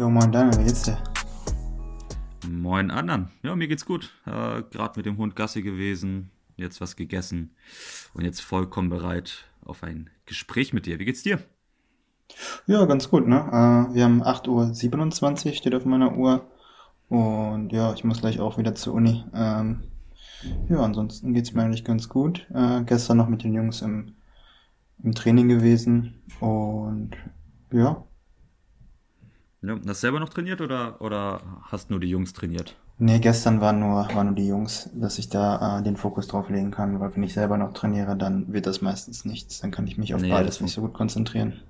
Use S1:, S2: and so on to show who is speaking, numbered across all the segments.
S1: Jo, moin Daniel, wie geht's dir?
S2: Moin anderen. Ja, mir geht's gut. Äh, Gerade mit dem Hund Gassi gewesen, jetzt was gegessen und jetzt vollkommen bereit auf ein Gespräch mit dir. Wie geht's dir?
S1: Ja, ganz gut, ne? Äh, wir haben 8.27 Uhr, steht auf meiner Uhr. Und ja, ich muss gleich auch wieder zur Uni. Ähm, ja, ansonsten geht's mir eigentlich ganz gut. Äh, gestern noch mit den Jungs im, im Training gewesen. Und ja,
S2: Ja, hast du selber noch trainiert oder, oder hast nur die Jungs trainiert?
S1: nee, gestern waren nur, waren nur die Jungs, dass ich da äh, den Fokus drauf legen kann, weil wenn ich selber noch trainiere, dann wird das meistens nichts. Dann kann ich mich auf
S2: Nee,
S1: beides nicht so gut konzentrieren.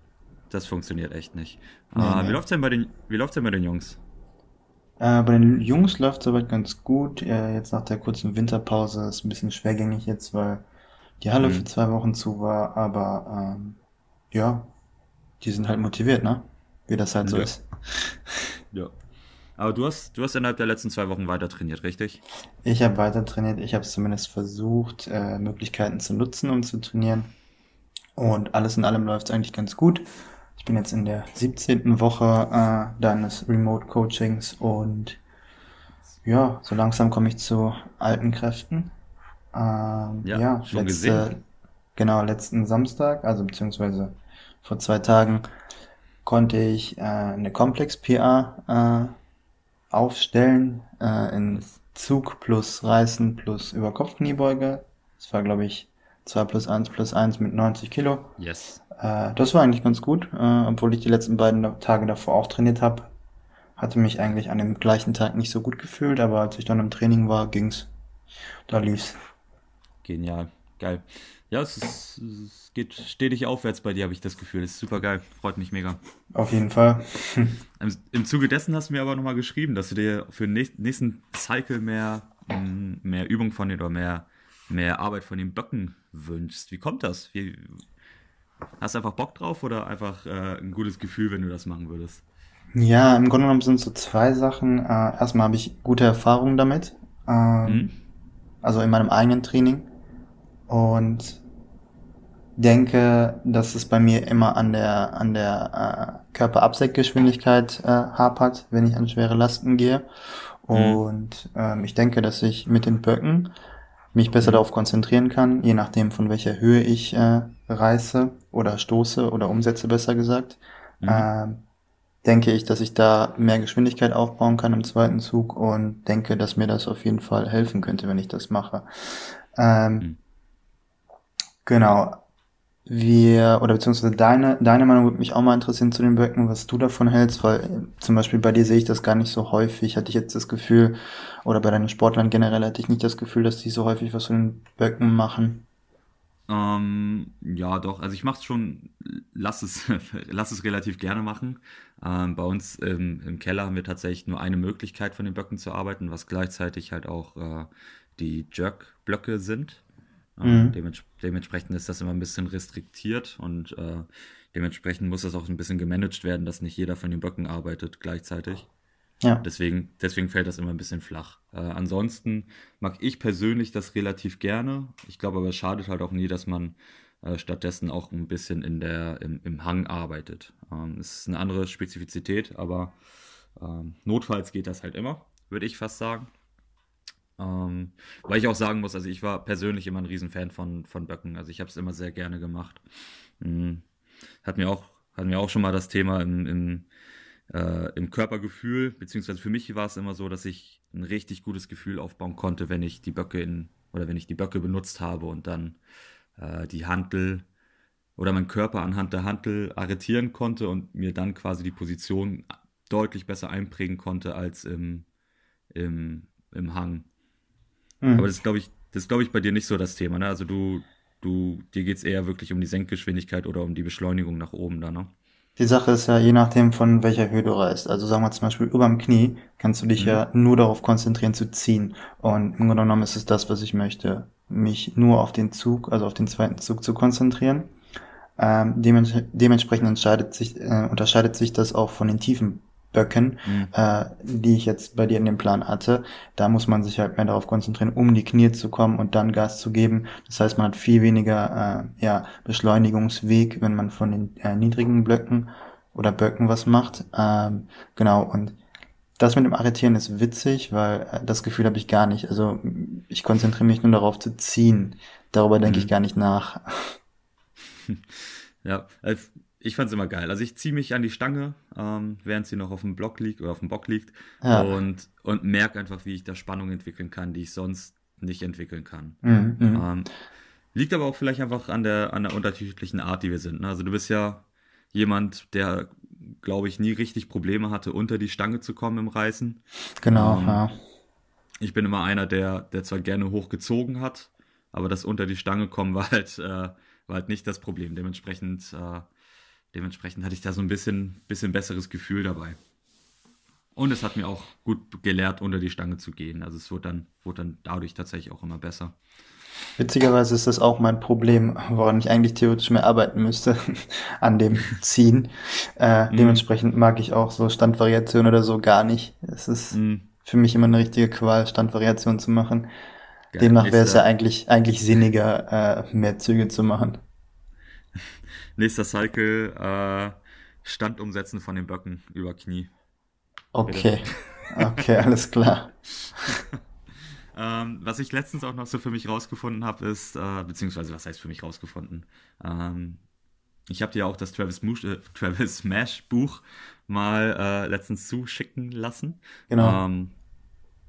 S2: das funktioniert echt nicht.
S1: Nee,
S2: Äh, wie
S1: nee.
S2: läuft's denn bei den, wie läuft's denn bei den Jungs?
S1: Äh, bei den Jungs läuft soweit ganz gut. Äh, jetzt nach der kurzen Winterpause ist ein bisschen schwergängig jetzt, weil die Halle für
S2: Hm.
S1: zwei Wochen zu war. Aber ähm, ja, die sind halt motiviert, ne? Wie das halt so
S2: Ja,
S1: ist.
S2: ja. Aber du hast, du hast innerhalb der letzten zwei Wochen weiter trainiert, richtig?
S1: Ich habe weiter trainiert. Ich habe es zumindest versucht, äh, Möglichkeiten zu nutzen, um zu trainieren. Und alles in allem läuft es eigentlich ganz gut. Ich bin jetzt in der 17. Woche äh, deines Remote Coachings und ja, so langsam komme ich zu alten Kräften. Ähm,
S2: Ja,
S1: ja,
S2: schon gesehen.
S1: letzte, genau, letzten Samstag, also beziehungsweise vor zwei Tagen, konnte ich äh, eine Komplex-PA äh, aufstellen äh, in Zug plus Reißen plus Überkopfkniebeuge. Das war, glaube ich, 2 plus eins plus eins mit 90 Kilo.
S2: yes.
S1: Äh, das war eigentlich ganz gut, äh, obwohl ich die letzten beiden Tage davor auch trainiert habe. Hatte mich eigentlich an dem gleichen Tag nicht so gut gefühlt, aber als ich dann im Training war, ging's. Da lief's.
S2: Genial. Geil. Ja, es ist, es geht stetig aufwärts bei dir, habe ich das Gefühl. Das ist super geil. Freut mich mega.
S1: Auf jeden Fall.
S2: Im, Im Zuge dessen hast du mir aber nochmal geschrieben, dass du dir für den nächsten, Cycle mehr, mehr Übung von den oder mehr, mehr Arbeit von den Böcken wünschst. Wie kommt das? Wie, hast du einfach Bock drauf oder einfach äh, ein gutes Gefühl, wenn du das machen würdest?
S1: Ja, im Grunde genommen sind es so zwei Sachen. Äh, erstmal habe ich gute Erfahrungen damit, ähm,
S2: Hm?
S1: also in meinem eigenen Training und denke, dass es bei mir immer an der an der äh, Körperabsenkgeschwindigkeit äh, hapert, wenn ich an schwere Lasten gehe.
S2: Hm?
S1: Und ähm, ich denke, dass ich mit den Böcken mich besser
S2: Hm?
S1: darauf konzentrieren kann, je nachdem von welcher Höhe ich äh, reiße oder stoße oder umsetze, besser gesagt.
S2: Mhm.
S1: Ähm, denke ich, dass ich da mehr Geschwindigkeit aufbauen kann im zweiten Zug und denke, dass mir das auf jeden Fall helfen könnte, wenn ich das mache. Ähm,
S2: Hm.
S1: genau. Wir, oder beziehungsweise deine, deine Meinung würde mich auch mal interessieren zu den Böcken, was du davon hältst, weil äh, zum Beispiel bei dir sehe ich das gar nicht so häufig. Hatte ich jetzt das Gefühl, oder bei deinen Sportlern generell hatte ich nicht das Gefühl, dass die so häufig was von den Böcken machen.
S2: Ähm, ja, doch. Also ich mache es schon, lass es, lass es relativ gerne machen. Ähm, bei uns im, im Keller haben wir tatsächlich nur eine Möglichkeit, von den Blöcken zu arbeiten, was gleichzeitig halt auch äh, die Jerk-Blöcke sind. Ähm,
S1: Mhm.
S2: dements dementsprechend ist das immer ein bisschen restriktiert und äh, dementsprechend muss das auch ein bisschen gemanagt werden, dass nicht jeder von den Blöcken arbeitet gleichzeitig.
S1: Ja.
S2: Deswegen, deswegen fällt das immer ein bisschen flach. Äh, ansonsten mag ich persönlich das relativ gerne. Ich glaube aber, es schadet halt auch nie, dass man äh, stattdessen auch ein bisschen in der, im, im Hang arbeitet. Ähm, es ist eine andere Spezifizität, aber ähm, notfalls geht das halt immer, würde ich fast sagen. Ähm, weil ich auch sagen muss, also ich war persönlich immer ein Riesenfan von, von Böcken. Also ich habe es immer sehr gerne gemacht. Mhm. Hat mir auch, hatten wir auch schon mal das Thema im, im, äh, im Körpergefühl, beziehungsweise für mich war es immer so, dass ich ein richtig gutes Gefühl aufbauen konnte, wenn ich die Böcke in, oder wenn ich die Böcke benutzt habe und dann äh, die Hantel oder meinen Körper anhand der Hantel arretieren konnte und mir dann quasi die Position deutlich besser einprägen konnte als im, im, im Hang. Aber
S1: Mhm.
S2: das ist, glaube ich, das glaube ich, bei dir nicht so das Thema, ne? Also du, du, dir geht es eher wirklich um die Senkgeschwindigkeit oder um die Beschleunigung nach oben da, ne?
S1: Die Sache ist ja, je nachdem von welcher Höhe du reißt. Also sagen wir zum Beispiel über dem Knie, kannst du dich
S2: Mhm.
S1: ja nur darauf konzentrieren zu ziehen. Und im Grunde genommen ist es das, was ich möchte. Mich nur auf den Zug, also auf den zweiten Zug zu konzentrieren. Ähm, dements dementsprechend sich, äh, unterscheidet sich das auch von den tiefen Böcken,
S2: Mhm.
S1: äh, die ich jetzt bei dir in dem Plan hatte. Da muss man sich halt mehr darauf konzentrieren, um die Knie zu kommen und dann Gas zu geben. Das heißt, man hat viel weniger äh, ja, Beschleunigungsweg, wenn man von den äh, niedrigen Blöcken oder Böcken was macht. Ähm, genau, und das mit dem Arretieren ist witzig, weil äh, das Gefühl habe ich gar nicht. Also ich konzentriere mich nur darauf zu ziehen. Darüber denke ich
S2: Mhm.
S1: gar nicht nach.
S2: Ja, also ich fand's immer geil. Also ich ziehe mich an die Stange, ähm, während sie noch auf dem Block liegt oder auf dem Bock liegt
S1: Ja.
S2: und, und merke einfach, wie ich da Spannung entwickeln kann, die ich sonst nicht entwickeln kann.
S1: Mhm, mhm.
S2: Ähm, liegt aber auch vielleicht einfach an der, an der unterschiedlichen Art, die wir sind. Ne? Also du bist ja jemand, der, glaube ich, nie richtig Probleme hatte, unter die Stange zu kommen im Reißen.
S1: Genau,
S2: Ähm,
S1: ja.
S2: ich bin immer einer, der, der zwar gerne hochgezogen hat, aber das unter die Stange kommen war halt, äh, war halt nicht das Problem. Dementsprechend, äh, dementsprechend hatte ich da so ein bisschen, bisschen besseres Gefühl dabei. Und es hat mir auch gut gelehrt, unter die Stange zu gehen. Also es wurde dann, wurde dann dadurch tatsächlich auch immer besser.
S1: Witzigerweise ist das auch mein Problem, woran ich eigentlich theoretisch mehr arbeiten müsste, an dem Ziehen. Äh,
S2: Mhm.
S1: dementsprechend mag ich auch so Standvariation oder so gar nicht. Es ist
S2: Mhm.
S1: für mich immer eine richtige Qual, Standvariation zu machen.
S2: Geil.
S1: Demnach wäre es ja eigentlich, eigentlich sinniger, äh, mehr Züge zu machen.
S2: Nächster Cycle, äh, Stand umsetzen von den Böcken über Knie.
S1: Okay, okay, alles klar.
S2: Ähm, was ich letztens auch noch so für mich rausgefunden habe, ist, äh, beziehungsweise was heißt für mich rausgefunden? Ähm, ich habe dir auch das Travis, Mush, äh, Travis Smash Buch mal äh, letztens zuschicken lassen.
S1: Genau.
S2: Ähm,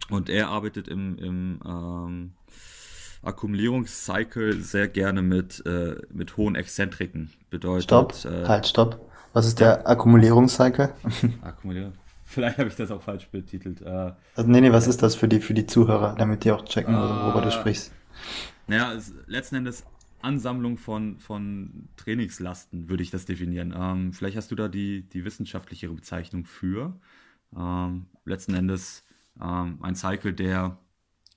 S2: und er arbeitet im, im ähm, Akkumulierungscycle sehr gerne mit, äh, mit hohen Exzentriken.
S1: Stopp,
S2: Bedeutet, äh,
S1: halt, stopp. Was ist der Akkumulierungscycle?
S2: Akkumulieren. Vielleicht habe ich das auch falsch betitelt. Äh,
S1: Also, nee, nee, was ist das für die, für die Zuhörer, damit die auch checken, worüber du
S2: äh,
S1: sprichst?
S2: Naja, es, letzten Endes Ansammlung von, von Trainingslasten, würde ich das definieren. Ähm, vielleicht hast du da die, die wissenschaftlichere Bezeichnung für. Ähm, letzten Endes ähm, ein Cycle, der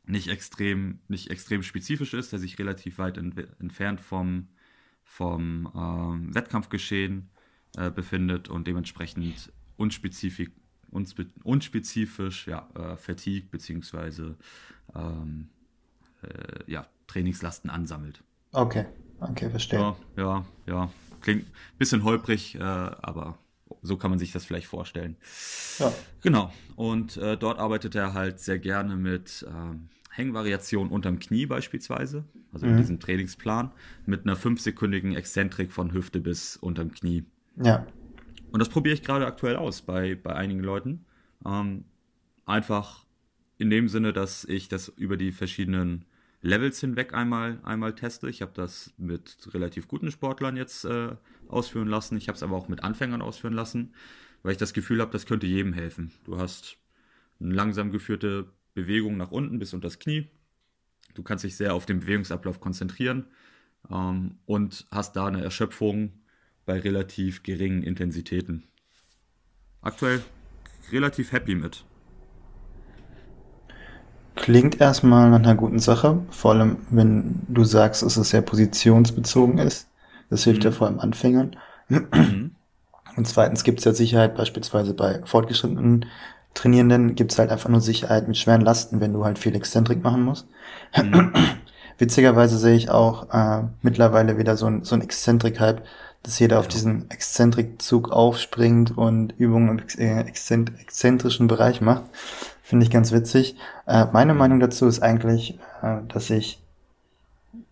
S2: nicht extrem, nicht extrem spezifisch ist, der sich relativ weit ent entfernt vom, vom ähm, Wettkampfgeschehen äh, befindet und dementsprechend unspezifisch, unspe unspezifisch ja, äh, Fatigue beziehungsweise ähm, äh, ja, Trainingslasten ansammelt.
S1: Okay, okay, verstehe.
S2: Ja, ja, ja. Klingt ein bisschen holprig, äh, aber so kann man sich das vielleicht vorstellen.
S1: Ja,
S2: Genau. Und äh, dort arbeitet er halt sehr gerne mit ähm, Hängvariationen unterm Knie beispielsweise, also in
S1: mhm.
S2: diesem Trainingsplan, mit einer fünfsekündigen Exzentrik von Hüfte bis unterm Knie.
S1: Ja,
S2: Und das probiere ich gerade aktuell aus bei, bei einigen Leuten. Ähm, einfach in dem Sinne, dass ich das über die verschiedenen Levels hinweg einmal, einmal teste. Ich habe das mit relativ guten Sportlern jetzt äh, ausführen lassen. Ich habe es aber auch mit Anfängern ausführen lassen, weil ich das Gefühl habe, das könnte jedem helfen. Du hast eine langsam geführte Bewegung nach unten bis unter das Knie. Du kannst dich sehr auf den Bewegungsablauf konzentrieren ähm, und hast da eine Erschöpfung bei relativ geringen Intensitäten. Aktuell relativ happy mit.
S1: klingt erstmal nach einer guten Sache, vor allem wenn du sagst, dass es sehr positionsbezogen ist. Das hilft ja
S2: Mhm.
S1: vor allem Anfängern.
S2: Mhm.
S1: Und zweitens gibt es ja Sicherheit, beispielsweise bei fortgeschrittenen Trainierenden gibt es halt einfach nur Sicherheit mit schweren Lasten, wenn du halt viel Exzentrik machen musst.
S2: Mhm.
S1: Witzigerweise sehe ich auch äh, mittlerweile wieder so ein, so ein Exzentrik-Hype, dass jeder auf
S2: Ja.
S1: diesen Exzentrikzug aufspringt und Übungen im ex- äh, exzent exzentrischen Bereich macht. Finde ich ganz witzig. Äh, meine Meinung
S2: Mhm.
S1: dazu ist eigentlich, äh, dass ich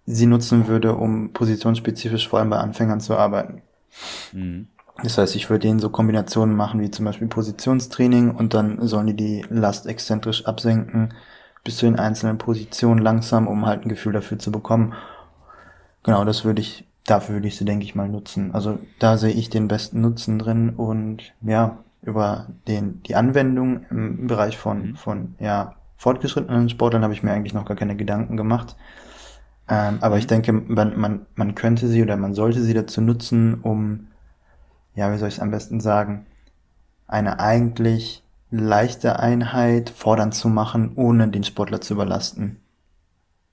S1: sie nutzen würde, um positionsspezifisch vor allem bei Anfängern zu arbeiten.
S2: Mhm.
S1: Das heißt, ich würde denen so Kombinationen machen wie zum Beispiel Positionstraining und dann sollen die die Last exzentrisch absenken bis zu den einzelnen Positionen langsam, um halt ein Gefühl dafür zu bekommen. Genau, das würde ich, dafür würde ich sie, denke ich mal, nutzen. Also da sehe ich den besten Nutzen drin und ja, über den, die Anwendung im Bereich von,
S2: Mhm.
S1: von, ja, fortgeschrittenen Sportlern habe ich mir eigentlich noch gar keine Gedanken gemacht. Ähm, aber ich
S2: Mhm.
S1: denke, man, man, man könnte sie oder man sollte sie dazu nutzen, um, ja, wie soll ich es am besten sagen, eine eigentlich leichte Einheit fordernd zu machen, ohne den Sportler zu überlasten.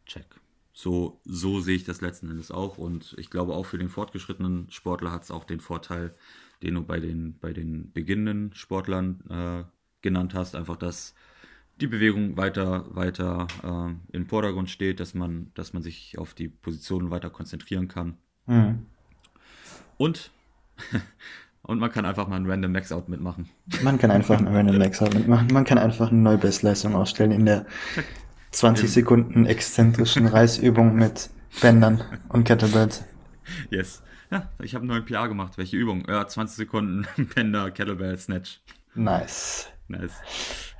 S2: Check. So, so sehe ich das letzten Endes auch. Und ich glaube auch für den fortgeschrittenen Sportler hat es auch den Vorteil, den du bei den, bei den beginnenden Sportlern äh, genannt hast, einfach, dass die Bewegung weiter, weiter äh, im Vordergrund steht, dass man, dass man sich auf die Positionen weiter konzentrieren kann.
S1: Mhm.
S2: Und Und man kann einfach mal ein Random Maxout mitmachen.
S1: Man kann einfach ein Random Maxout mitmachen. Man kann einfach eine neue Bestleistung ausstellen in der 20 Sekunden exzentrischen Reißübung mit Bändern und Kettlebells.
S2: Yes. Ja, ich habe einen neuen PR gemacht. Welche Übung? Ja, 20 Sekunden Bänder, Kettlebell, Snatch.
S1: Nice.
S2: Nice.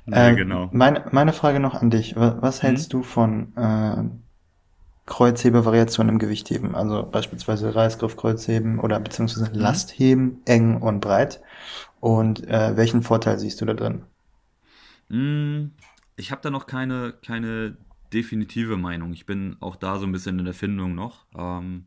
S1: Ja, äh, genau. Meine, meine Frage noch an dich. Was hältst mhm. du von äh, Kreuzhebevariationen im Gewichtheben? Also beispielsweise Reißgriff, Kreuzheben oder beziehungsweise mhm. Lastheben, eng und breit. Und äh, welchen Vorteil siehst du da drin?
S2: Mm, ich habe da noch keine, keine definitive Meinung. Ich bin auch da so ein bisschen in der Findung noch. Ähm,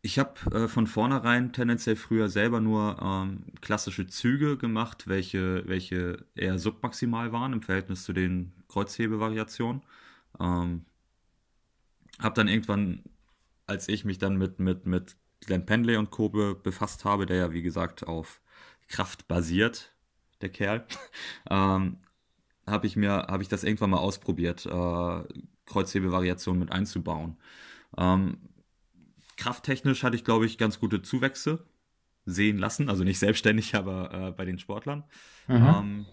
S2: ich habe äh, von vornherein tendenziell früher selber nur ähm, klassische Züge gemacht, welche, welche eher submaximal waren im Verhältnis zu den Kreuzhebevariationen. Ähm, habe dann irgendwann, als ich mich dann mit, mit, mit Glenn Pendley und Co. befasst habe, der ja wie gesagt auf Kraft basiert, der Kerl, ähm, habe ich mir, habe ich das irgendwann mal ausprobiert, äh, Kreuzhebevariationen mit einzubauen. Ähm, krafttechnisch hatte ich, glaube ich, ganz gute Zuwächse sehen lassen. Also nicht selbstständig, aber äh, bei den Sportlern. Mhm. Ähm,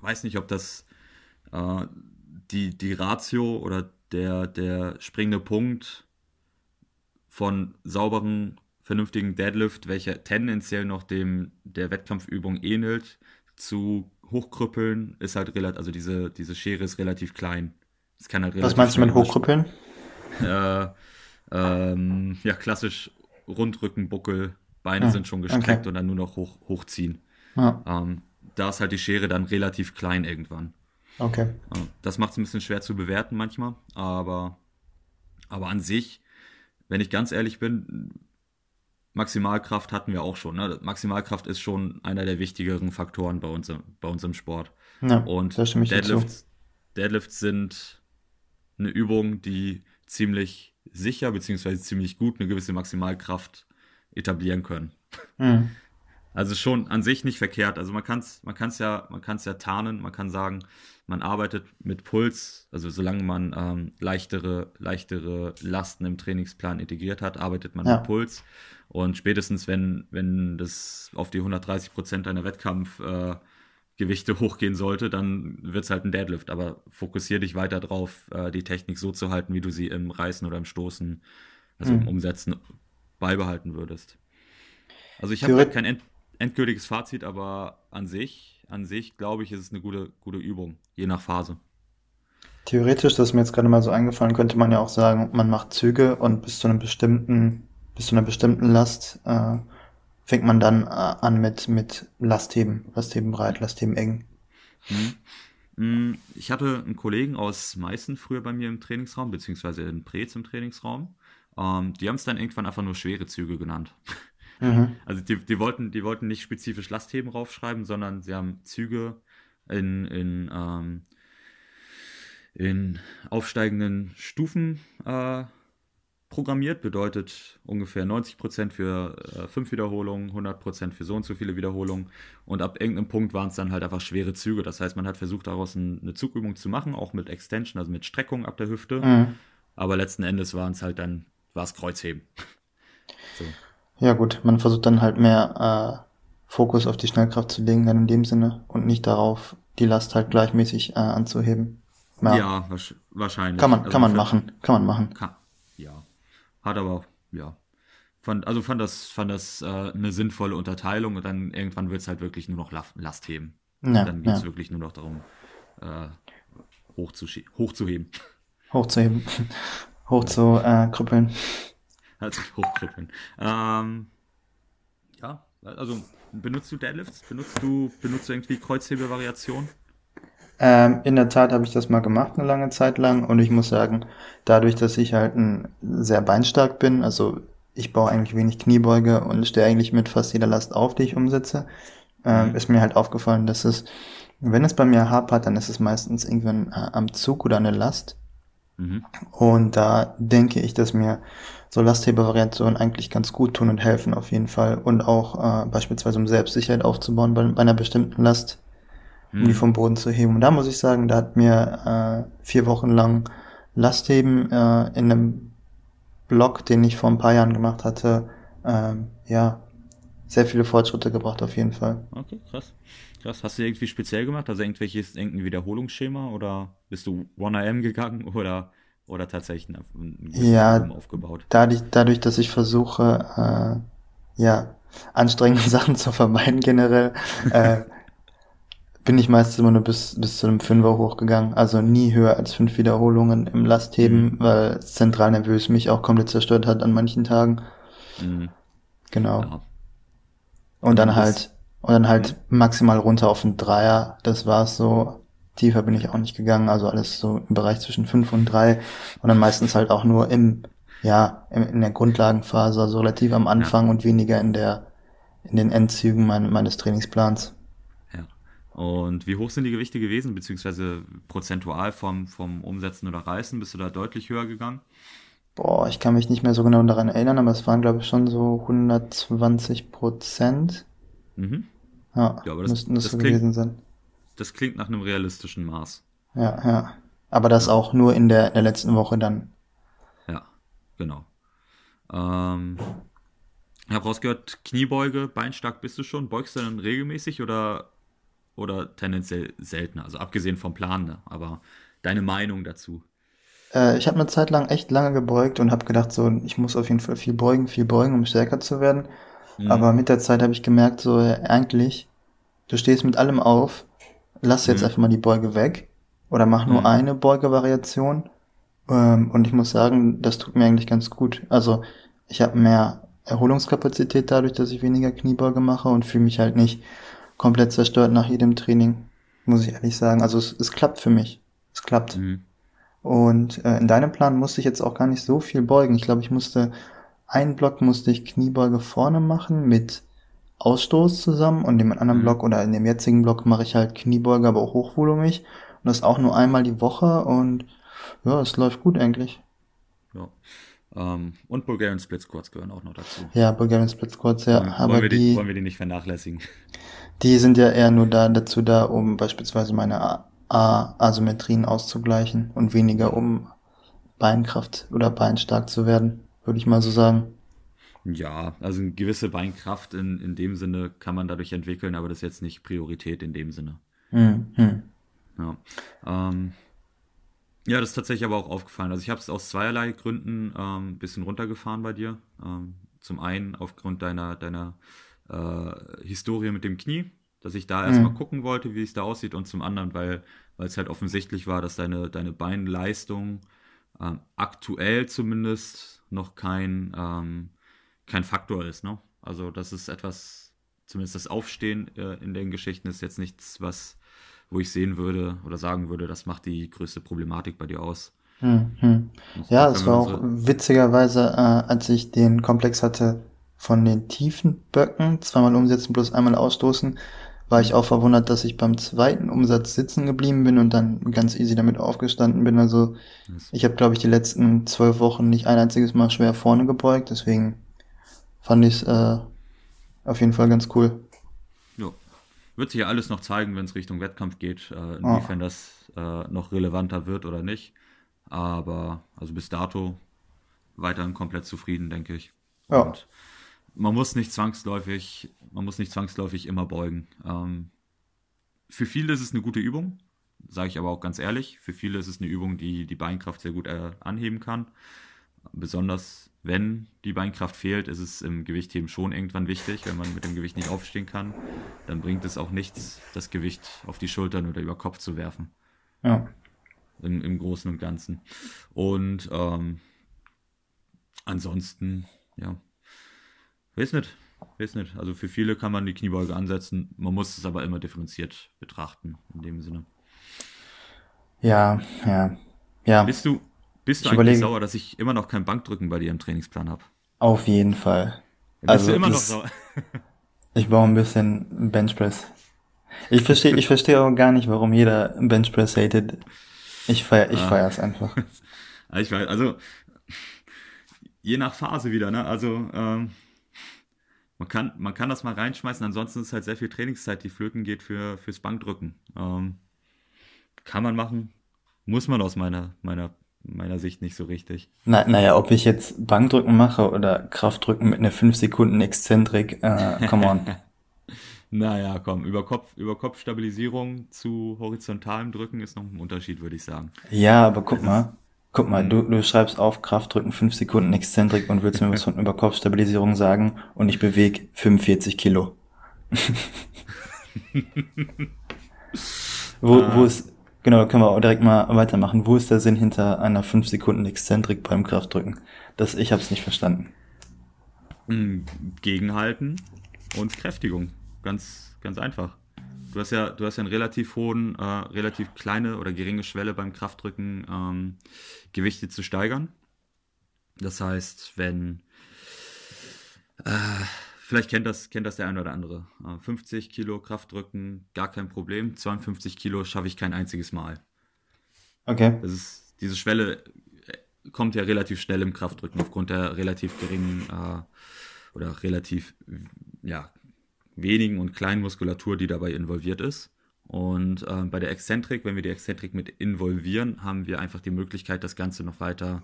S2: weiß nicht, ob das äh, die, die Ratio oder der, der springende Punkt von sauberen, vernünftigen Deadlift, welcher tendenziell noch dem der Wettkampfübung ähnelt, zu hochkrüppeln, ist halt relativ, also diese, diese Schere ist relativ klein.
S1: Das kann halt Was meinst du mit hochkrüppeln?
S2: Äh, ähm, ja, klassisch Rundrücken, Buckel, Beine ja, sind schon gestreckt okay. und dann nur noch hoch, hochziehen. Ja. Ähm, da ist halt die Schere dann relativ klein irgendwann.
S1: Okay.
S2: Das macht es ein bisschen schwer zu bewerten manchmal, aber, aber an sich, wenn ich ganz ehrlich bin, Maximalkraft hatten wir auch schon. Ne? Maximalkraft ist schon einer der wichtigeren Faktoren bei uns, bei uns im Sport. Ja, und Deadlifts, Deadlifts sind eine Übung, die ziemlich sicher bzw. ziemlich gut eine gewisse Maximalkraft etablieren können. Mhm. Also schon an sich nicht verkehrt. Also man kann es man kann's ja, man kann's ja tarnen, man kann sagen, man arbeitet mit Puls, also solange man ähm, leichtere, leichtere Lasten im Trainingsplan integriert hat, arbeitet man ja. mit Puls. Und spätestens, wenn, wenn das auf die 130 Prozent einer Wettkampf äh, hochgehen sollte, dann wird es halt ein Deadlift. Aber fokussiere dich weiter drauf, äh, die Technik so zu halten, wie du sie im Reißen oder im Stoßen, also mhm. im Umsetzen, beibehalten würdest. Also ich habe halt kein end endgültiges Fazit, aber an sich, an sich glaube ich, ist es eine gute, gute Übung, je nach Phase.
S1: Theoretisch, das ist mir jetzt gerade mal so eingefallen, könnte man ja auch sagen, man macht Züge und bis zu einem bestimmten, bis zu einer bestimmten Last äh, fängt man dann äh, an mit, mit Lastheben, Lastheben breit, Lastheben eng.
S2: Mm, ich hatte einen Kollegen aus Meißen früher bei mir im Trainingsraum, beziehungsweise in Preetz im Trainingsraum. Ähm, die haben es dann irgendwann einfach nur schwere Züge genannt. Mhm. Also die, die, wollten, die wollten nicht spezifisch Lastheben raufschreiben, sondern sie haben Züge in, in, ähm, in aufsteigenden Stufen äh, programmiert, bedeutet ungefähr 90% für äh, 5 Wiederholungen, 100% für so und so viele Wiederholungen. Und ab irgendeinem Punkt waren es dann halt einfach schwere Züge. Das heißt, man hat versucht, daraus ein, eine Zugübung zu machen, auch mit Extension, also mit Streckung ab der Hüfte. Mhm. Aber letzten Endes waren es halt dann, war es Kreuzheben.
S1: so. Ja gut, man versucht dann halt mehr äh, Fokus auf die Schnellkraft zu legen, dann in dem Sinne und nicht darauf, die Last halt gleichmäßig äh, anzuheben.
S2: Ja, ja wahrscheinlich.
S1: Kann man, also kann man machen, kann man machen. Kann,
S2: ja, hat aber, ja. Fand, also fand das, fand das äh, eine sinnvolle Unterteilung und dann irgendwann wird es halt wirklich nur noch Last heben. Ja, dann geht es ja. wirklich nur noch darum, äh, hochzuheben.
S1: Hochzuheben. Hoch zu äh, krüppeln.
S2: Also hochkrüppeln. Ähm, ja, also benutzt du Deadlifts? Benutzt du, benutzt du irgendwie Kreuzhebevariation?
S1: Ähm, in der Tat habe ich das mal gemacht eine lange Zeit lang und ich muss sagen, dadurch, dass ich halt ein sehr beinstark bin, also ich baue eigentlich wenig Kniebeuge und stehe eigentlich mit fast jeder Last auf, die ich umsetze, ähm, mhm. ist mir halt aufgefallen, dass es, wenn es bei mir hapert, dann ist es meistens irgendwann äh, am Zug oder an der Last. Mhm. Und da denke ich, dass mir so Lasthebevariationen eigentlich ganz gut tun und helfen auf jeden Fall. Und auch äh, beispielsweise um Selbstsicherheit aufzubauen bei, bei einer bestimmten Last um die vom Boden zu heben. Und da muss ich sagen, da hat mir äh, vier Wochen lang Lastheben äh, in einem Blog, den ich vor ein paar Jahren gemacht hatte, ähm, ja, sehr viele Fortschritte gebracht auf jeden Fall.
S2: Okay, krass. Krass. Hast du irgendwie speziell gemacht? Also irgendwelches irgendein Wiederholungsschema oder bist du 1am gegangen oder, oder tatsächlich ein,
S1: ein ja, aufgebaut? Dadurch, dadurch, dass ich versuche, äh, ja, anstrengende Sachen zu vermeiden generell, äh, bin ich meistens immer nur bis, bis zu einem Fünfer hochgegangen. Also nie höher als fünf Wiederholungen im Lastheben, mhm. weil zentral nervös mich auch komplett zerstört hat an manchen Tagen. Mhm. Genau. Ja. Und dann halt, und dann halt mhm. maximal runter auf einen Dreier. Das war's so. Tiefer bin ich auch nicht gegangen. Also alles so im Bereich zwischen fünf und drei. Und dann meistens halt auch nur im, ja, in der Grundlagenphase, also relativ am Anfang ja. und weniger in der, in den Endzügen mein, meines Trainingsplans.
S2: Ja. Und wie hoch sind die Gewichte gewesen, beziehungsweise prozentual vom, vom Umsetzen oder Reißen? Bist du da deutlich höher gegangen?
S1: Boah, ich kann mich nicht mehr so genau daran erinnern, aber es waren, glaube ich, schon so 120 Prozent. Mhm. Ja, ja aber das, müssten das, das klingt, gewesen sein.
S2: Das klingt nach einem realistischen Maß.
S1: Ja, ja. Aber das ja. auch nur in der, in der letzten Woche dann.
S2: Ja, genau. Ähm, ich habe rausgehört, Kniebeuge, beinstark bist du schon. Beugst du dann regelmäßig oder, oder tendenziell seltener? Also abgesehen vom Plan, ne? aber deine Meinung dazu?
S1: Äh, ich habe eine Zeit lang echt lange gebeugt und habe gedacht, so, ich muss auf jeden Fall viel beugen, viel beugen, um stärker zu werden. Mhm. Aber mit der Zeit habe ich gemerkt, so, eigentlich, du stehst mit allem auf, lass jetzt mhm. einfach mal die Beuge weg oder mach nur mhm. eine Beugevariation. Ähm, und ich muss sagen, das tut mir eigentlich ganz gut. Also, ich habe mehr Erholungskapazität dadurch, dass ich weniger Kniebeuge mache und fühle mich halt nicht komplett zerstört nach jedem Training, muss ich ehrlich sagen. Also es, es klappt für mich. Es klappt. Mhm. Und äh, in deinem Plan musste ich jetzt auch gar nicht so viel beugen. Ich glaube, ich musste einen Block musste ich Kniebeuge vorne machen mit Ausstoß zusammen und dem anderen mhm. Block oder in dem jetzigen Block mache ich halt Kniebeuge, aber auch hochvolumig. Und das auch nur einmal die Woche und ja, es läuft gut eigentlich.
S2: Ja. Um, ähm, und Bulgarian Split Squats gehören auch noch dazu.
S1: Ja, Bulgarian Split Squats, ja.
S2: Wollen, aber wollen wir, die, die, wollen wir die nicht vernachlässigen?
S1: Die sind ja eher nur da, dazu da, um beispielsweise meine Asymmetrien auszugleichen und weniger um Beinkraft oder beinstark zu werden, würde ich mal so sagen.
S2: Ja, also eine gewisse Beinkraft in, in dem Sinne kann man dadurch entwickeln, aber das ist jetzt nicht Priorität in dem Sinne. Mhm. Ja. Ähm, ja, das ist tatsächlich aber auch aufgefallen. Also ich habe es aus zweierlei Gründen ein ähm, bisschen runtergefahren bei dir. Ähm, zum einen aufgrund deiner, deiner äh, Historie mit dem Knie, dass ich da erstmal mhm. gucken wollte, wie es da aussieht und zum anderen, weil weil es halt offensichtlich war, dass deine, deine Beinleistung ähm, aktuell zumindest noch kein, ähm, kein Faktor ist. Ne? Also das ist etwas, zumindest das Aufstehen äh, in den Geschichten ist jetzt nichts, was, wo ich sehen würde oder sagen würde, das macht die größte Problematik bei dir aus. Hm,
S1: hm. Ja, es war auch witzigerweise, äh, als ich den Komplex hatte von den tiefen Böcken, zweimal umsetzen plus einmal ausstoßen, war ich auch verwundert, dass ich beim zweiten Umsatz sitzen geblieben bin und dann ganz easy damit aufgestanden bin. Also ich habe, glaube ich, die letzten zwölf Wochen nicht ein einziges Mal schwer vorne gebeugt, deswegen fand ich es äh, auf jeden Fall ganz cool.
S2: Ja. Wird sich ja alles noch zeigen, wenn es Richtung Wettkampf geht, äh, inwiefern oh. das äh, noch relevanter wird oder nicht. Aber also bis dato weiterhin komplett zufrieden, denke ich. Ja. Und man muss nicht zwangsläufig, man muss nicht zwangsläufig immer beugen. Ähm, für viele ist es eine gute Übung, sage ich aber auch ganz ehrlich. Für viele ist es eine Übung, die die Beinkraft sehr gut äh, anheben kann. Besonders wenn die Beinkraft fehlt, ist es im Gewichtheben schon irgendwann wichtig. Wenn man mit dem Gewicht nicht aufstehen kann, dann bringt es auch nichts, das Gewicht auf die Schultern oder über Kopf zu werfen. Ja. Im, im Großen und Ganzen. Und ähm, ansonsten, ja, Weiß nicht. Weiß nicht. Also für viele kann man die Kniebeuge ansetzen. Man muss es aber immer differenziert betrachten, in dem Sinne.
S1: Ja, ja. Ja.
S2: Bist du, bist du eigentlich überlege, sauer, dass ich immer noch kein Bankdrücken bei dir im Trainingsplan habe?
S1: Auf jeden Fall.
S2: Bist also du immer noch sauer?
S1: ich brauche ein bisschen Benchpress. Ich verstehe ich verstehe auch gar nicht, warum jeder Benchpress hatet. Ich feier ich ah. feier's einfach.
S2: ich weiß, also je nach Phase wieder, ne? Also ähm, man kann, man kann das mal reinschmeißen, ansonsten ist halt sehr viel Trainingszeit, die flöten geht für, fürs Bankdrücken. Ähm, kann man machen, muss man aus meiner, meiner meiner Sicht nicht so richtig.
S1: Na, naja, ob ich jetzt Bankdrücken mache oder Kraftdrücken mit einer 5 Sekunden Exzentrik, äh, come on.
S2: naja, komm, über Kopf, über Kopfstabilisierung zu horizontalem Drücken ist noch ein Unterschied, würde ich sagen.
S1: Ja, aber guck mal, guck mal, du, du schreibst auf Kraftdrücken 5 Sekunden Exzentrik und willst mir was von über Kopfstabilisierung sagen und ich bewege 45 Kilo. wo, ah. wo ist, Genau, können wir auch direkt mal weitermachen. Wo ist der Sinn hinter einer 5 Sekunden Exzentrik beim Kraftdrücken? Das, ich habe es nicht verstanden.
S2: Hm, gegenhalten und Kräftigung. Ganz, ganz einfach. Du hast ja, du hast ja einen relativ hohen, äh, relativ kleine oder geringe Schwelle beim Kraftdrücken, ähm, Gewichte zu steigern. Das heißt, wenn äh, Vielleicht kennt das, kennt das der eine oder andere. 50 äh, Kilo Kraftdrücken, gar kein Problem. 52 Kilo schaffe ich kein einziges Mal.
S1: Okay.
S2: Das ist, diese Schwelle äh, kommt ja relativ schnell im Kraftdrücken aufgrund der relativ geringen äh, oder relativ ja, wenigen und kleinen Muskulatur, die dabei involviert ist. Und äh, bei der Exzentrik, wenn wir die Exzentrik mit involvieren, haben wir einfach die Möglichkeit, das Ganze noch weiter,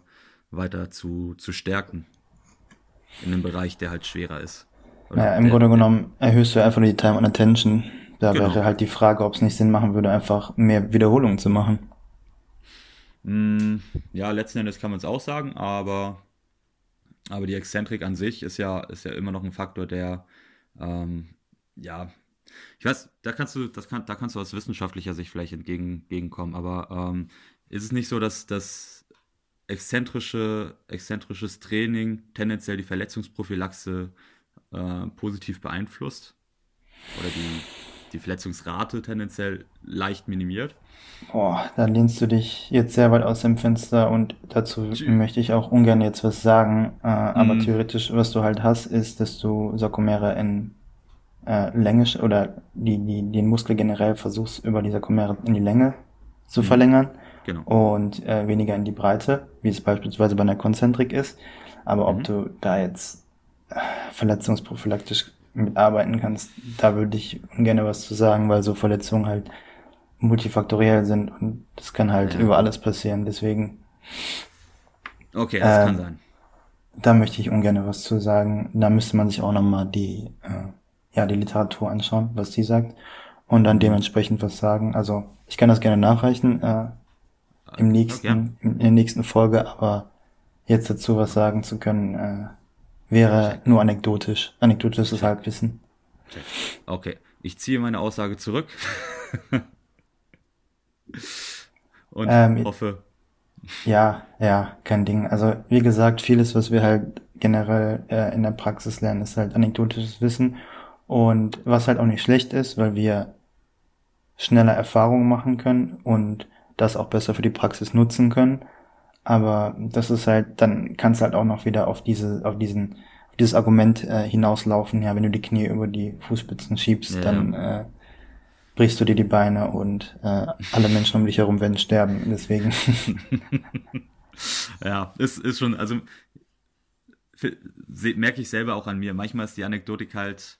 S2: weiter zu, zu stärken. In einem Bereich, der halt schwerer ist.
S1: Ja, im der, Grunde genommen erhöhst du einfach nur die Time and Attention. Da genau. wäre halt die Frage, ob es nicht Sinn machen würde, einfach mehr Wiederholungen zu machen.
S2: Mm, ja, letzten Endes kann man es auch sagen, aber, aber die Exzentrik an sich ist ja, ist ja immer noch ein Faktor, der, ähm, ja, ich weiß, da kannst du, das kann, da kannst du aus wissenschaftlicher Sicht vielleicht entgegen, entgegenkommen, aber ähm, ist es nicht so, dass das exzentrische, exzentrisches Training tendenziell die Verletzungsprophylaxe äh, positiv beeinflusst oder die, die Verletzungsrate tendenziell leicht minimiert.
S1: Boah, da lehnst du dich jetzt sehr weit aus dem Fenster und dazu Tschü. möchte ich auch ungern jetzt was sagen. Äh, aber mm. theoretisch, was du halt hast, ist, dass du Sarkomere in äh, Länge oder die, die, den Muskel generell versuchst, über die Sarkomere in die Länge zu mm. verlängern. Genau. Und äh, weniger in die Breite, wie es beispielsweise bei einer Konzentrik ist. Aber ob mhm. du da jetzt verletzungsprophylaktisch mitarbeiten kannst, da würde ich gerne was zu sagen, weil so Verletzungen halt multifaktoriell sind und das kann halt ja. über alles passieren. Deswegen.
S2: Okay, das äh, kann sein.
S1: Da möchte ich ungern was zu sagen. Da müsste man sich auch nochmal die, äh, ja, die Literatur anschauen, was die sagt und dann dementsprechend was sagen. Also ich kann das gerne nachreichen äh, im nächsten, okay. in der nächsten Folge, aber jetzt dazu was sagen zu können, äh, wäre nur anekdotisch. Anekdotisches Halbwissen.
S2: Okay, ich ziehe meine Aussage zurück. Und ähm, hoffe.
S1: Ja, ja, kein Ding. Also wie gesagt, vieles, was wir halt generell äh, in der Praxis lernen, ist halt anekdotisches Wissen. Und was halt auch nicht schlecht ist, weil wir schneller Erfahrungen machen können und das auch besser für die Praxis nutzen können. Aber das ist halt, dann kannst du halt auch noch wieder auf diese, auf diesen, auf dieses Argument äh, hinauslaufen, ja, wenn du die Knie über die Fußspitzen schiebst, ja. dann äh, brichst du dir die Beine und äh, alle Menschen um dich herum werden sterben. Deswegen.
S2: ja, ist, ist schon, also merke ich selber auch an mir. Manchmal ist die Anekdotik halt,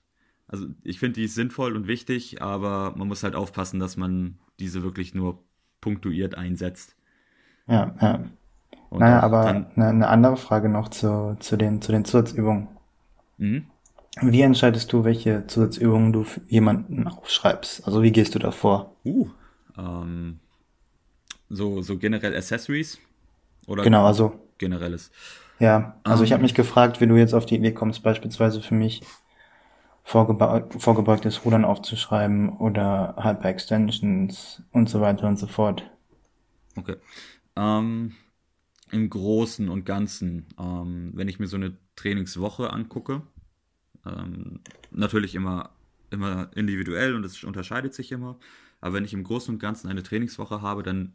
S2: also ich finde die ist sinnvoll und wichtig, aber man muss halt aufpassen, dass man diese wirklich nur punktuiert einsetzt.
S1: Ja, ja. Und naja, aber eine, eine, andere Frage noch zu, zu, den, zu den Zusatzübungen. Mhm. Wie entscheidest du, welche Zusatzübungen du für jemanden aufschreibst? Also wie gehst du da vor?
S2: Uh, ähm, so, so generell Accessories?
S1: Oder genau, also.
S2: Generelles.
S1: Ja, also um, ich habe ähm. mich gefragt, wie du jetzt auf die Idee kommst, beispielsweise für mich vorgebeugtes Rudern aufzuschreiben oder Hyper-Extensions und so weiter und so fort.
S2: Okay. Ähm, im Großen und Ganzen, ähm, wenn ich mir so eine Trainingswoche angucke, ähm, natürlich immer, immer individuell und es unterscheidet sich immer, aber wenn ich im Großen und Ganzen eine Trainingswoche habe, dann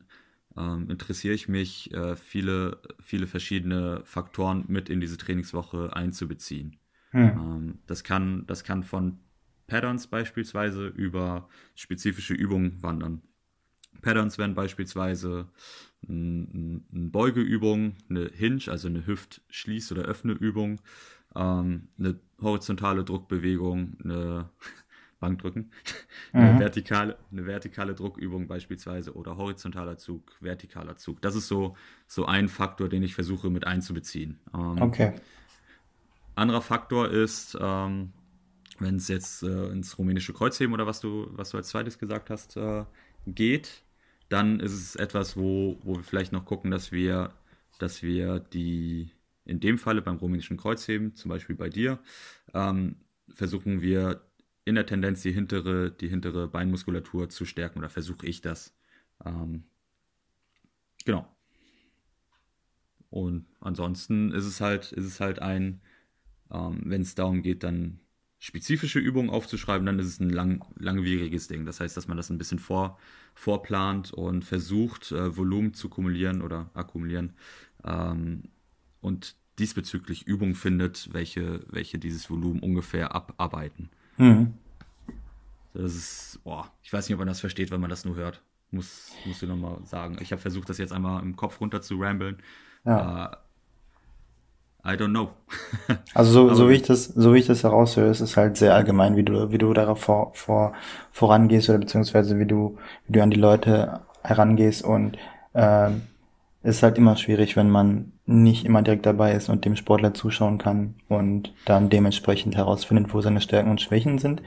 S2: ähm, interessiere ich mich, äh, viele, viele verschiedene Faktoren mit in diese Trainingswoche einzubeziehen. Hm. das, kann, das kann von Patterns beispielsweise über spezifische Übungen wandern. Patterns werden beispielsweise eine Beugeübung, eine Hinge, also eine Hüft-Schließ- oder Öffneübung, ähm, eine horizontale Druckbewegung, eine Bankdrücken. Mhm. Eine, vertikale, eine vertikale Druckübung beispielsweise oder horizontaler Zug, vertikaler Zug. Das ist so, so ein Faktor, den ich versuche mit einzubeziehen.
S1: Ähm, okay.
S2: Anderer Faktor ist, ähm, wenn es jetzt äh, ins rumänische Kreuzheben oder was du, was du als zweites gesagt hast, äh, geht, dann ist es etwas, wo, wo wir vielleicht noch gucken, dass wir, dass wir die, in dem Falle beim rumänischen Kreuzheben, zum Beispiel bei dir, ähm, versuchen wir in der Tendenz die hintere, die hintere Beinmuskulatur zu stärken oder versuche ich das. Ähm, genau. Und ansonsten ist es halt, ist es halt ein, ähm, wenn es darum geht, dann spezifische Übungen aufzuschreiben, dann ist es ein lang, langwieriges Ding. Das heißt, dass man das ein bisschen vor, vorplant und versucht, äh, Volumen zu kumulieren oder akkumulieren ähm, und diesbezüglich Übungen findet, welche, welche dieses Volumen ungefähr abarbeiten. Mhm. Das ist, boah, ich weiß nicht, ob man das versteht, wenn man das nur hört. Muss, musst du nochmal sagen. Ich habe versucht, das jetzt einmal im Kopf runter zu ramblen. Ja. Uh, I don't know.
S1: also so, so wie ich das, so wie ich das heraushöre, ist es halt sehr allgemein, wie du, wie du darauf vor, vor, vorangehst oder beziehungsweise wie du, wie du an die Leute herangehst und es ist halt immer schwierig, wenn man nicht immer direkt dabei ist und dem Sportler zuschauen kann und dann dementsprechend herausfindet, wo seine Stärken und Schwächen sind.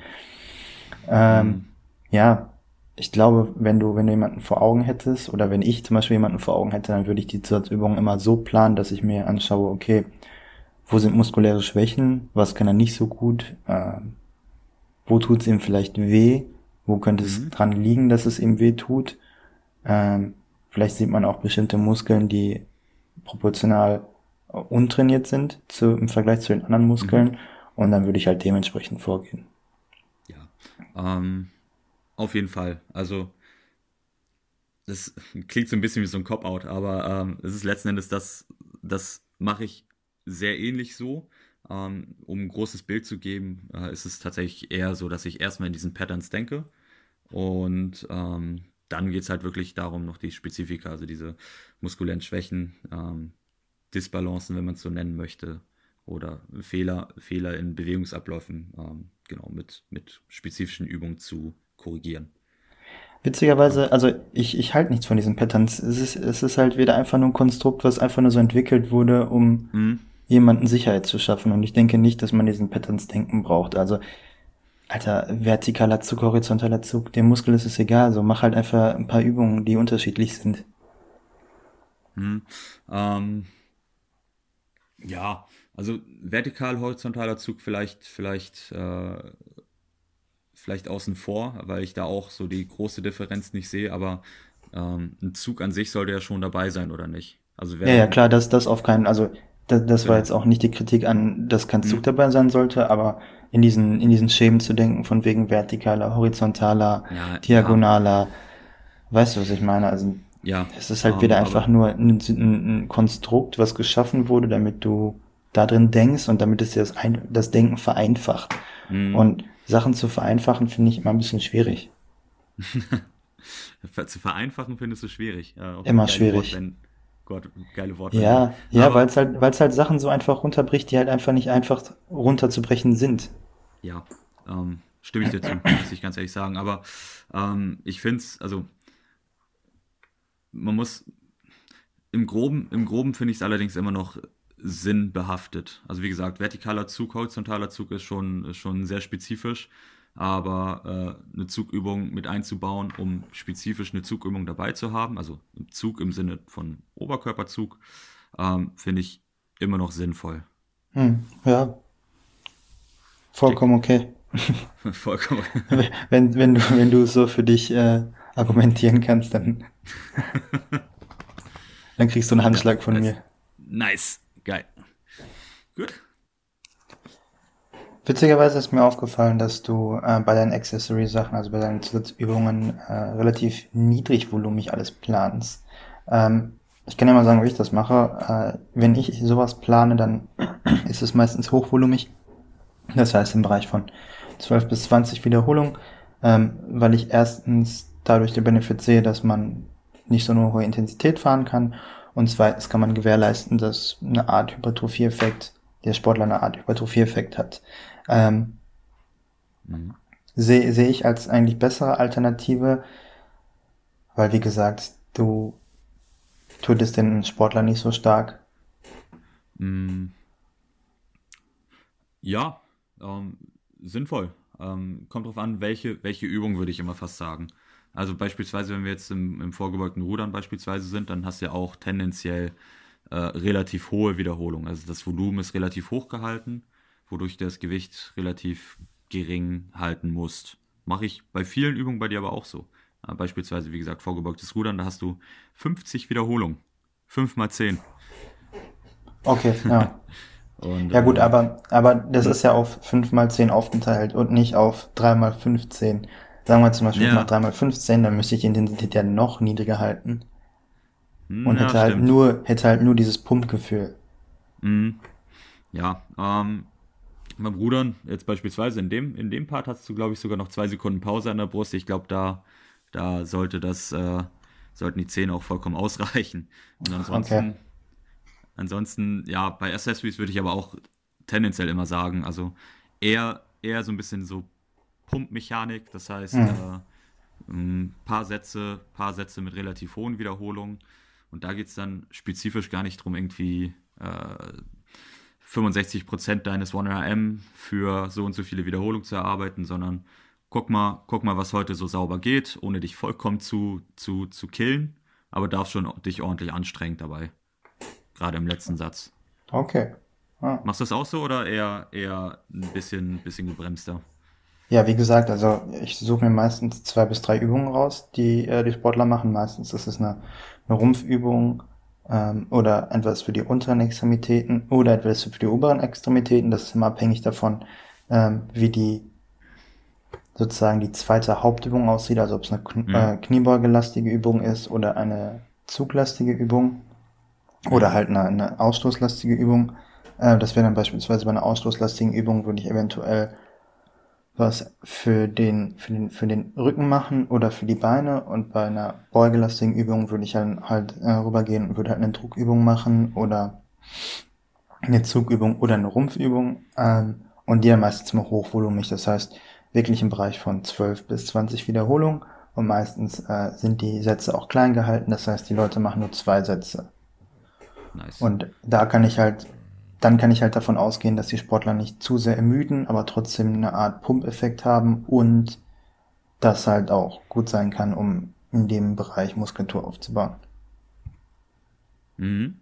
S1: Ähm, mhm. Ja, ich glaube, wenn du, wenn du jemanden vor Augen hättest oder wenn ich zum Beispiel jemanden vor Augen hätte, dann würde ich die Zusatzübungen immer so planen, dass ich mir anschaue, okay, wo sind muskuläre Schwächen, was kann er nicht so gut, äh, wo tut es ihm vielleicht weh, wo könnte mhm. es dran liegen, dass es ihm weh tut. Ähm, vielleicht sieht man auch bestimmte Muskeln, die proportional untrainiert sind zu, im Vergleich zu den anderen Muskeln mhm. und dann würde ich halt dementsprechend vorgehen.
S2: Ähm, auf jeden Fall. Also, das klingt so ein bisschen wie so ein Cop-Out, aber ähm, es ist letzten Endes das, das mache ich sehr ähnlich so. Ähm, um ein großes Bild zu geben, äh, ist es tatsächlich eher so, dass ich erstmal in diesen Patterns denke und ähm, dann geht es halt wirklich darum, noch die Spezifika, also diese muskulären Schwächen, ähm, Disbalancen, wenn man es so nennen möchte, oder Fehler, Fehler in Bewegungsabläufen ähm, genau mit, mit spezifischen Übungen zu korrigieren.
S1: Witzigerweise, also ich, ich halte nichts von diesen Patterns. Es ist, es ist halt wieder einfach nur ein Konstrukt, was einfach nur so entwickelt wurde, um mhm. jemanden Sicherheit zu schaffen. Und ich denke nicht, dass man diesen Patterns denken braucht. Also, Alter, vertikaler Zug, horizontaler Zug, dem Muskel ist es egal. So, mach halt einfach ein paar Übungen, die unterschiedlich sind.
S2: Mhm. Ähm, ja, also vertikal horizontaler Zug vielleicht, vielleicht, äh, vielleicht außen vor, weil ich da auch so die große Differenz nicht sehe, aber ähm, ein Zug an sich sollte ja schon dabei sein, oder nicht?
S1: Also ja, ja, klar, das, das auf keinen, also das, das ja. war jetzt auch nicht die Kritik an, dass kein Zug mhm. dabei sein sollte, aber in diesen, in diesen Schemen zu denken, von wegen vertikaler, horizontaler, ja, diagonaler, weißt du, was ich meine? Also ja, es ist halt um, wieder einfach nur ein, ein, ein Konstrukt, was geschaffen wurde, damit du da drin denkst und damit es dir das, ein, das Denken vereinfacht. Mhm. Und Sachen zu vereinfachen finde ich immer ein bisschen schwierig.
S2: zu vereinfachen findest du schwierig.
S1: Ja, immer schwierig. Wort, wenn, Gott, geile Worte. Ja, ja, weil es halt, halt Sachen so einfach runterbricht, die halt einfach nicht einfach runterzubrechen sind.
S2: Ja, ähm, stimme ich dir zu, muss ich ganz ehrlich sagen. Aber ähm, ich finde es, also man muss im Groben, im Groben finde ich es allerdings immer noch sinnbehaftet. Also wie gesagt, vertikaler Zug, horizontaler Zug ist schon, schon sehr spezifisch, aber äh, eine Zugübung mit einzubauen, um spezifisch eine Zugübung dabei zu haben, also Zug im Sinne von Oberkörperzug, ähm, finde ich immer noch sinnvoll.
S1: Hm, ja, vollkommen okay. vollkommen okay. wenn, wenn, du, wenn du so für dich äh, argumentieren kannst, dann, dann kriegst du einen Handschlag von mir.
S2: Nice. Geil. Gut.
S1: Witzigerweise ist mir aufgefallen, dass du äh, bei deinen Accessory-Sachen, also bei deinen Zusatzübungen, äh, relativ niedrigvolumig alles planst. Ähm, ich kann ja mal sagen, wie ich das mache. Äh, wenn ich sowas plane, dann ist es meistens hochvolumig. Das heißt im Bereich von 12 bis 20 Wiederholungen, ähm, weil ich erstens dadurch den Benefit sehe, dass man nicht so eine hohe Intensität fahren kann und zweitens kann man gewährleisten, dass eine Art Hypertrophie-Effekt, der Sportler eine Art Hypertrophie-Effekt hat. Ähm, mhm. sehe seh ich als eigentlich bessere Alternative, weil wie gesagt, du tut es den Sportler nicht so stark.
S2: Mm, ja, ähm, sinnvoll. Ähm, kommt drauf an, welche, welche Übung würde ich immer fast sagen. Also beispielsweise, wenn wir jetzt im, im vorgebeugten Rudern beispielsweise sind, dann hast du ja auch tendenziell äh, relativ hohe Wiederholungen. Also das Volumen ist relativ hoch gehalten, wodurch du das Gewicht relativ gering halten musst. Mache ich bei vielen Übungen bei dir aber auch so. Äh, beispielsweise, wie gesagt, vorgebeugtes Rudern, da hast du 50 Wiederholungen. 5 mal 10.
S1: Okay, ja. Und, ja gut, äh, aber, aber das ist ja auf 5 mal 10 aufgeteilt und nicht auf 3 mal 15. Sagen wir zum Beispiel, ja. ich mache 3 mal 15, dann müsste ich die Intensität ja noch niedriger halten. Hm, und ja, hätte halt nur, hätte halt nur dieses Pumpgefühl.
S2: Mhm. Ja, ähm, beim Rudern, jetzt beispielsweise in dem, in dem Part hast du, glaube ich, sogar noch zwei Sekunden Pause an der Brust. Ich glaube, da, da sollte das, äh, sollten die Zähne auch vollkommen ausreichen. Und ansonsten, okay. ansonsten, ja, bei Accessories würde ich aber auch tendenziell immer sagen, also eher, eher so ein bisschen so Pumpmechanik, das heißt, mhm. äh, ein paar Sätze, paar Sätze mit relativ hohen Wiederholungen. Und da geht es dann spezifisch gar nicht darum, irgendwie äh, 65% deines 1RM für so und so viele Wiederholungen zu erarbeiten, sondern guck mal, guck mal, was heute so sauber geht, ohne dich vollkommen zu, zu, zu killen, aber darfst schon dich ordentlich anstrengen dabei. Gerade im letzten Satz.
S1: Okay.
S2: Ah. Machst du das auch so oder eher, eher ein bisschen, bisschen gebremster?
S1: Ja, wie gesagt, also ich suche mir meistens zwei bis drei Übungen raus, die äh, die Sportler machen. Meistens ist es eine, eine Rumpfübung ähm, oder etwas für die unteren Extremitäten oder etwas für die oberen Extremitäten. Das ist immer abhängig davon, ähm, wie die sozusagen die zweite Hauptübung aussieht, also ob es eine Kn mhm. äh, kniebeugelastige Übung ist oder eine zuglastige Übung oder halt eine, eine ausstoßlastige Übung. Äh, das wäre dann beispielsweise bei einer ausstoßlastigen Übung, würde ich eventuell was für den, für den, für den Rücken machen oder für die Beine und bei einer beugelastigen Übung würde ich dann halt äh, rübergehen und würde halt eine Druckübung machen oder eine Zugübung oder eine Rumpfübung ähm, und die dann meistens mal hochvolumig, das heißt wirklich im Bereich von 12 bis 20 Wiederholungen und meistens äh, sind die Sätze auch klein gehalten, das heißt die Leute machen nur zwei Sätze. Nice. Und da kann ich halt dann kann ich halt davon ausgehen, dass die Sportler nicht zu sehr ermüden, aber trotzdem eine Art Pumpeffekt haben und das halt auch gut sein kann, um in dem Bereich Muskulatur aufzubauen.
S2: Mhm.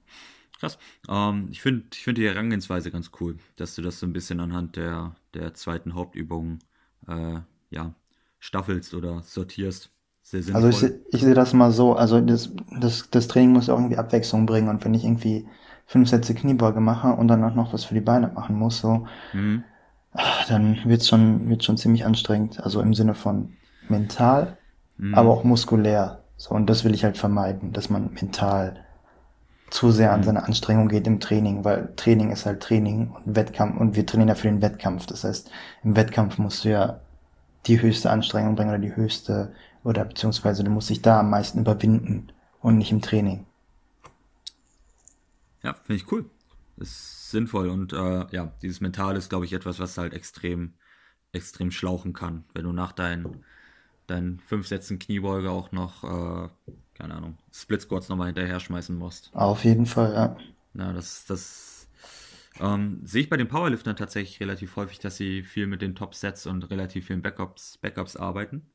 S2: Krass. Ähm, ich finde ich find die Herangehensweise ganz cool, dass du das so ein bisschen anhand der, der zweiten Hauptübung äh, ja, staffelst oder sortierst.
S1: Sehr sinnvoll. Also ich, ich sehe das mal so, also das, das, das Training muss auch irgendwie Abwechslung bringen und wenn ich irgendwie fünf Sätze Kniebeuge mache und dann auch noch was für die Beine machen muss, so, mhm. dann wird's schon, wird schon ziemlich anstrengend. Also im Sinne von mental, mhm. aber auch muskulär. So, und das will ich halt vermeiden, dass man mental zu sehr an mhm. seine Anstrengung geht im Training, weil Training ist halt Training und Wettkampf und wir trainieren ja für den Wettkampf. Das heißt, im Wettkampf musst du ja die höchste Anstrengung bringen oder die höchste oder beziehungsweise du musst dich da am meisten überwinden und nicht im Training.
S2: Ja, finde ich cool. Ist sinnvoll und äh, ja, dieses Mental ist, glaube ich, etwas, was halt extrem, extrem schlauchen kann, wenn du nach deinen, deinen fünf Sätzen Kniebeuge auch noch, äh, keine Ahnung, Split Squats nochmal hinterher schmeißen musst.
S1: Auf jeden Fall, ja.
S2: Ja, das, das ähm, sehe ich bei den Powerliftern tatsächlich relativ häufig, dass sie viel mit den Top-Sets und relativ vielen Backups, Backups arbeiten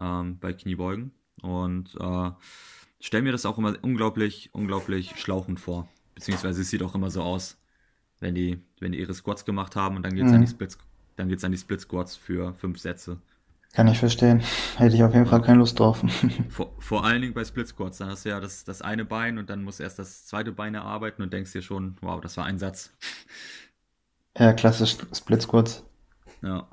S2: ähm, bei Kniebeugen und äh, stelle mir das auch immer unglaublich, unglaublich schlauchend vor. Beziehungsweise es sieht auch immer so aus, wenn die, wenn die ihre Squats gemacht haben und dann geht es mhm. an die Split, dann geht's an die Split Squats für fünf Sätze.
S1: Kann ich verstehen. Hätte ich auf jeden ja. Fall keine Lust drauf.
S2: Vor, vor allen Dingen bei Split Squats. Dann hast du ja das, das eine Bein und dann musst du erst das zweite Bein erarbeiten und denkst dir schon, wow, das war ein Satz.
S1: Ja, klassisch Split Squats.
S2: Ja.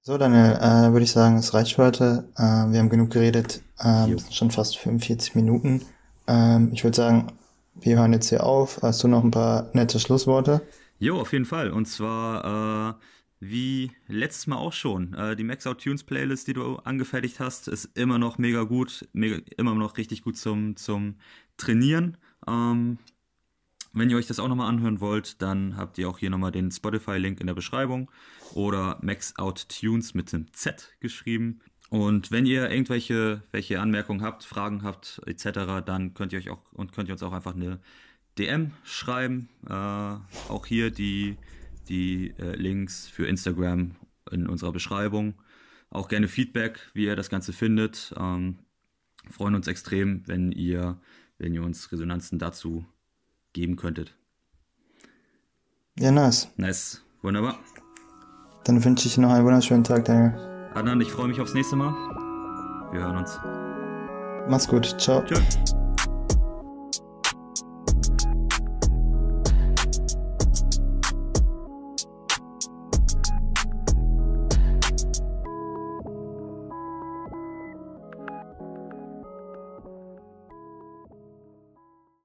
S1: So, Daniel, äh, würde ich sagen, es reicht für heute. Äh, wir haben genug geredet. Äh, schon fast 45 Minuten. Ähm, ich würde sagen, wir hören jetzt hier auf. Hast du noch ein paar nette Schlussworte?
S2: Jo, auf jeden Fall. Und zwar, äh, wie letztes Mal auch schon, äh, die Max Out Tunes Playlist, die du angefertigt hast, ist immer noch mega gut, mega, immer noch richtig gut zum, zum Trainieren. Ähm, Wenn ihr euch das auch nochmal anhören wollt, dann habt ihr auch hier nochmal den Spotify-Link in der Beschreibung oder Max Out Tunes mit dem Z geschrieben. Und wenn ihr irgendwelche welche Anmerkungen habt, Fragen habt etc., dann könnt ihr euch auch und könnt ihr uns auch einfach eine DM schreiben. Äh, auch hier die, die äh, Links für Instagram in unserer Beschreibung. Auch gerne Feedback, wie ihr das Ganze findet. Ähm, freuen uns extrem, wenn ihr, wenn ihr uns Resonanzen dazu geben könntet.
S1: Ja, nice.
S2: Nice. Wunderbar.
S1: Dann wünsche ich noch einen wunderschönen Tag, Daniel.
S2: Adnan, ich freue mich aufs nächste Mal. Wir hören uns.
S1: Mach's gut. Ciao.
S2: Tschüss.